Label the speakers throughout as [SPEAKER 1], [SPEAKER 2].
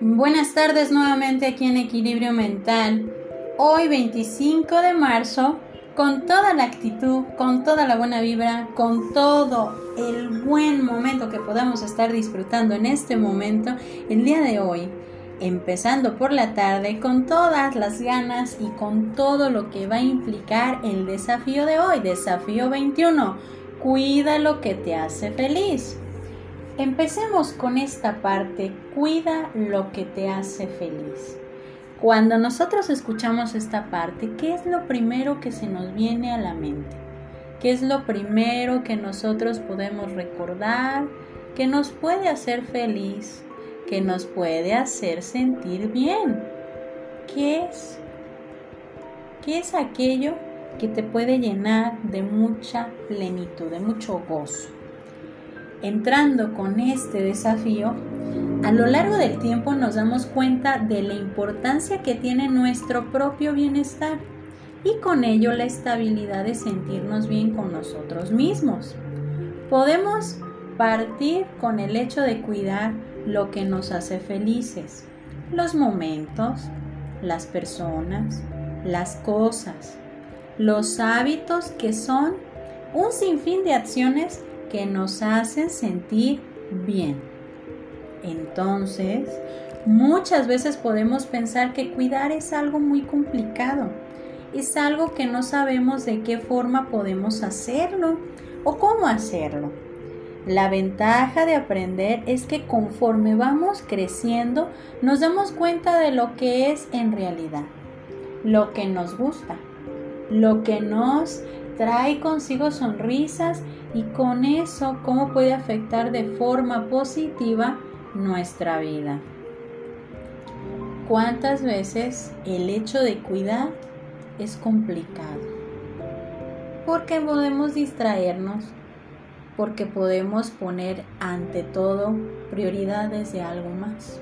[SPEAKER 1] Buenas tardes nuevamente aquí en Equilibrio Mental. Hoy 25 de marzo, con toda la actitud, con toda la buena vibra, con todo el buen momento que podamos estar disfrutando en este momento, el día de hoy, empezando por la tarde, con todas las ganas y con todo lo que va a implicar el desafío de hoy, desafío 21. Cuida lo que te hace feliz. Empecemos con esta parte, cuida lo que te hace feliz. Cuando nosotros escuchamos esta parte, ¿qué es lo primero que se nos viene a la mente? ¿Qué es lo primero que nosotros podemos recordar, que nos puede hacer feliz, que nos puede hacer sentir bien? ¿Qué es? ¿Qué es aquello que te puede llenar de mucha plenitud, de mucho gozo? entrando con este desafío, a lo largo del tiempo nos damos cuenta de la importancia que tiene nuestro propio bienestar y con ello la estabilidad de sentirnos bien con nosotros mismos. Podemos partir con el hecho de cuidar lo que nos hace felices, los momentos, las personas, las cosas, los hábitos que son un sinfín de acciones que nos hacen sentir bien. Entonces, muchas veces podemos pensar que cuidar es algo muy complicado, es algo que no sabemos de qué forma podemos hacerlo o cómo hacerlo. La ventaja de aprender es que conforme vamos creciendo nos damos cuenta de lo que es en realidad, lo que nos gusta, lo que nos trae consigo sonrisas y con eso cómo puede afectar de forma positiva nuestra vida. ¿Cuántas veces el hecho de cuidar es complicado? Porque podemos distraernos, porque podemos poner ante todo prioridades de algo más.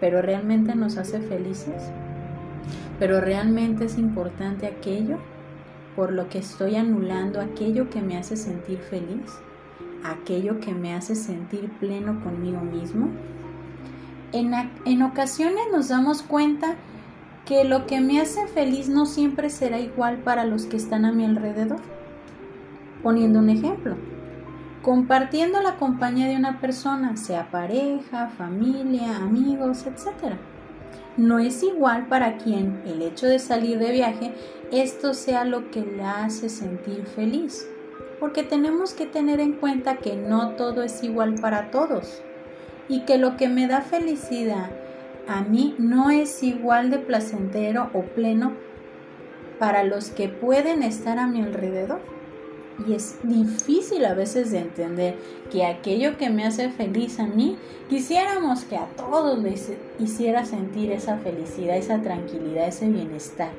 [SPEAKER 1] Pero realmente nos hace felices. Pero realmente es importante aquello por lo que estoy anulando aquello que me hace sentir feliz, aquello que me hace sentir pleno conmigo mismo. En, en, ocasiones nos damos cuenta que lo que me hace feliz no siempre será igual para los que están a mi alrededor. Poniendo un ejemplo, compartiendo la compañía de una persona, sea pareja, familia, amigos, etc no es igual para quien el hecho de salir de viaje esto sea lo que le hace sentir feliz. Porque tenemos que tener en cuenta que no todo es igual para todos y que lo que me da felicidad a mí no es igual de placentero o pleno para los que pueden estar a mi alrededor. Y es difícil a veces de entender que aquello que me hace feliz a mí, quisiéramos que a todos les hiciera sentir esa felicidad, esa tranquilidad, ese bienestar.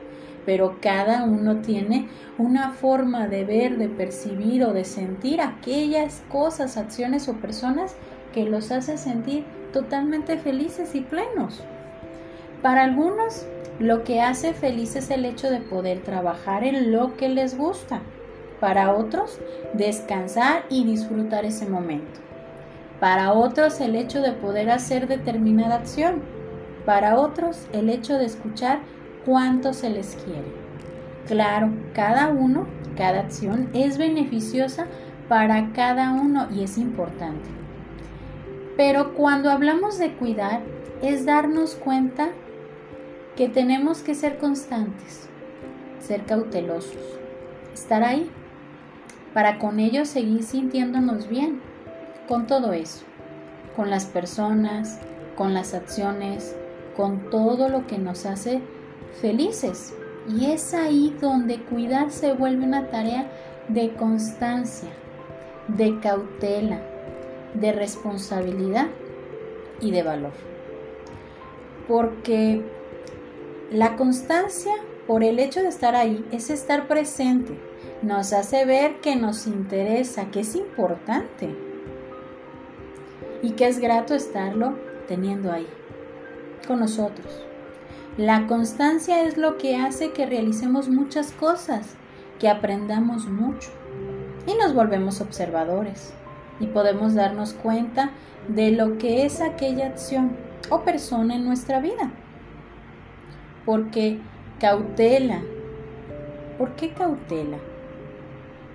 [SPEAKER 1] Pero cada uno tiene una forma de ver, de percibir o de sentir aquellas cosas, acciones o personas que los hace sentir totalmente felices y plenos. Para algunos, lo que hace feliz es el hecho de poder trabajar en lo que les gusta para otros, descansar y disfrutar ese momento. Para otros, el hecho de poder hacer determinada acción. Para otros, el hecho de escuchar cuánto se les quiere. Claro, cada uno, cada acción es beneficiosa para cada uno y es importante. Pero cuando hablamos de cuidar, es darnos cuenta que tenemos que ser constantes, ser cautelosos, estar ahí para con ello seguir sintiéndonos bien con todo eso, con las personas, con las acciones, con todo lo que nos hace felices. Y es ahí donde cuidar se vuelve una tarea de constancia, de cautela, de responsabilidad y de valor. Porque la constancia, por el hecho de estar ahí, es estar presente, nos hace ver que nos interesa, que es importante y que es grato estarlo teniendo ahí con nosotros. La constancia es lo que hace que realicemos muchas cosas que aprendamos mucho y nos volvemos observadores y podemos darnos cuenta de lo que es aquella acción o persona en nuestra vida. Porque cautela. ¿Por qué cautela?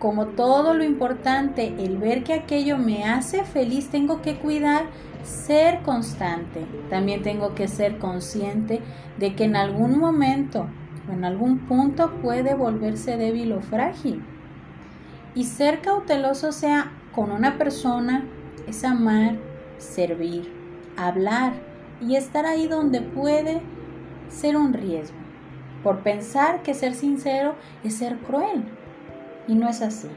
[SPEAKER 1] Como todo lo importante, el ver que aquello me hace feliz, tengo que cuidar ser constante. También tengo que ser consciente de que en algún momento o en algún punto puede volverse débil o frágil. Y ser cauteloso sea con una persona es amar, servir, hablar y estar ahí donde puede ser un riesgo. Por pensar que ser sincero es ser cruel. Y no es así.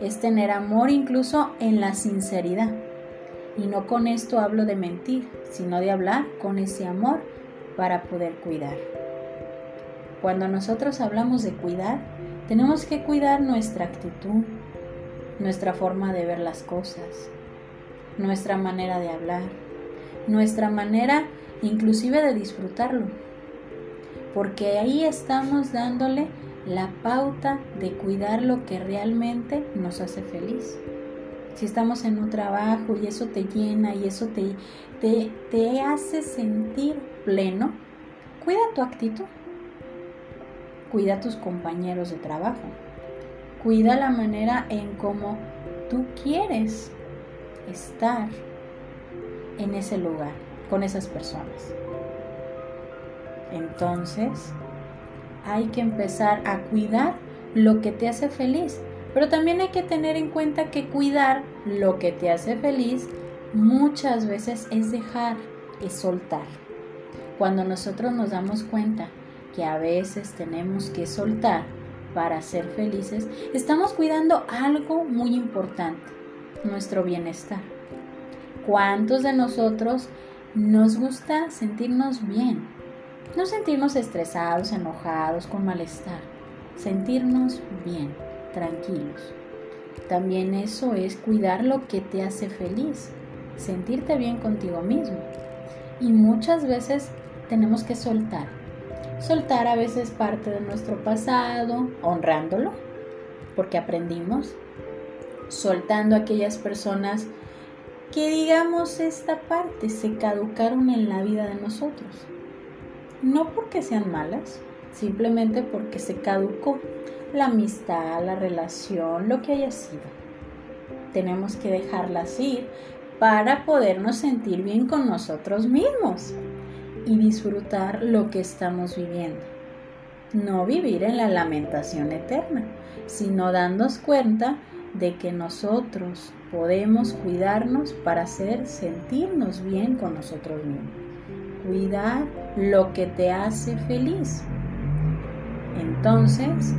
[SPEAKER 1] Es tener amor incluso en la sinceridad. Y no con esto hablo de mentir, sino de hablar con ese amor para poder cuidar. Cuando nosotros hablamos de cuidar, tenemos que cuidar nuestra actitud, nuestra forma de ver las cosas, nuestra manera de hablar, nuestra manera inclusive de disfrutarlo. Porque ahí estamos dándole la pauta de cuidar lo que realmente nos hace feliz. Si estamos en un trabajo y eso te llena y eso te, te, te hace sentir pleno, cuida tu actitud, cuida a tus compañeros de trabajo, cuida la manera en cómo tú quieres estar en ese lugar, con esas personas. Entonces, hay que empezar a cuidar lo que te hace feliz pero también hay que tener en cuenta que cuidar lo que te hace feliz muchas veces es dejar, es soltar. Cuando nosotros nos damos cuenta que a veces tenemos que soltar para ser felices, estamos cuidando algo muy importante, nuestro bienestar. ¿Cuántos de nosotros nos gusta sentirnos bien? No sentirnos estresados, enojados, con malestar, sentirnos bien tranquilos. También eso es cuidar lo que te hace feliz, sentirte bien contigo mismo. Y muchas veces tenemos que soltar. Soltar a veces parte de nuestro pasado, honrándolo, porque aprendimos. Soltando aquellas personas que digamos esta parte se caducaron en la vida de nosotros. No porque sean malas, simplemente porque se caducó la amistad, la relación, lo que haya sido. Tenemos que dejarlas ir para podernos sentir bien con nosotros mismos y disfrutar lo que estamos viviendo. No vivir en la lamentación eterna, sino darnos cuenta de que nosotros podemos cuidarnos para hacer sentirnos bien con nosotros mismos. Cuidar lo que te hace feliz. Entonces,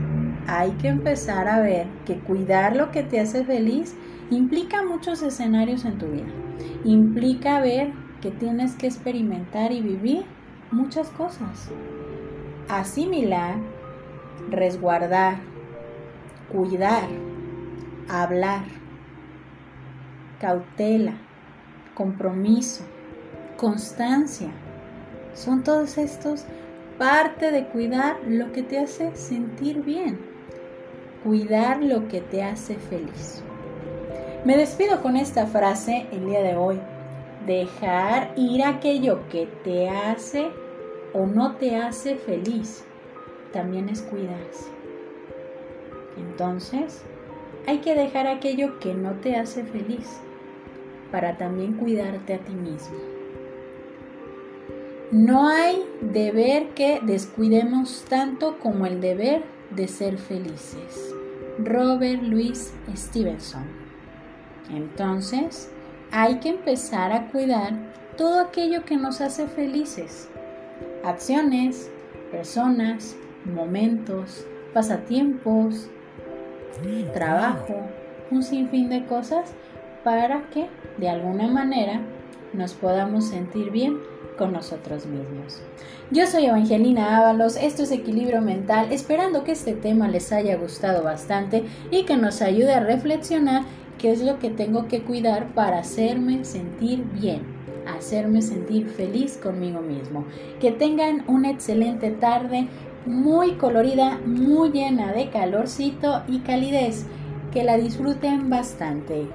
[SPEAKER 1] hay que empezar a ver que cuidar lo que te hace feliz implica muchos escenarios en tu vida. Implica ver que tienes que experimentar y vivir muchas cosas. Asimilar, resguardar, cuidar, hablar, cautela, compromiso, constancia. Son todos estos parte de cuidar lo que te hace sentir bien cuidar lo que te hace feliz. Me despido con esta frase el día de hoy. Dejar ir aquello que te hace o no te hace feliz también es cuidarse. Entonces, hay que dejar aquello que no te hace feliz para también cuidarte a ti mismo. No hay deber que descuidemos tanto como el deber de ser felices. Robert Louis Stevenson. Entonces, hay que empezar a cuidar todo aquello que nos hace felices. Acciones, personas, momentos, pasatiempos, trabajo, un sinfín de cosas para que de alguna manera nos podamos sentir bien con nosotros mismos. Yo soy Evangelina Ábalos, esto es Equilibrio Mental, esperando que este tema les haya gustado bastante y que nos ayude a reflexionar qué es lo que tengo que cuidar para hacerme sentir bien, hacerme sentir feliz conmigo mismo. Que tengan una excelente tarde, muy colorida, muy llena de calorcito y calidez. Que la disfruten bastante.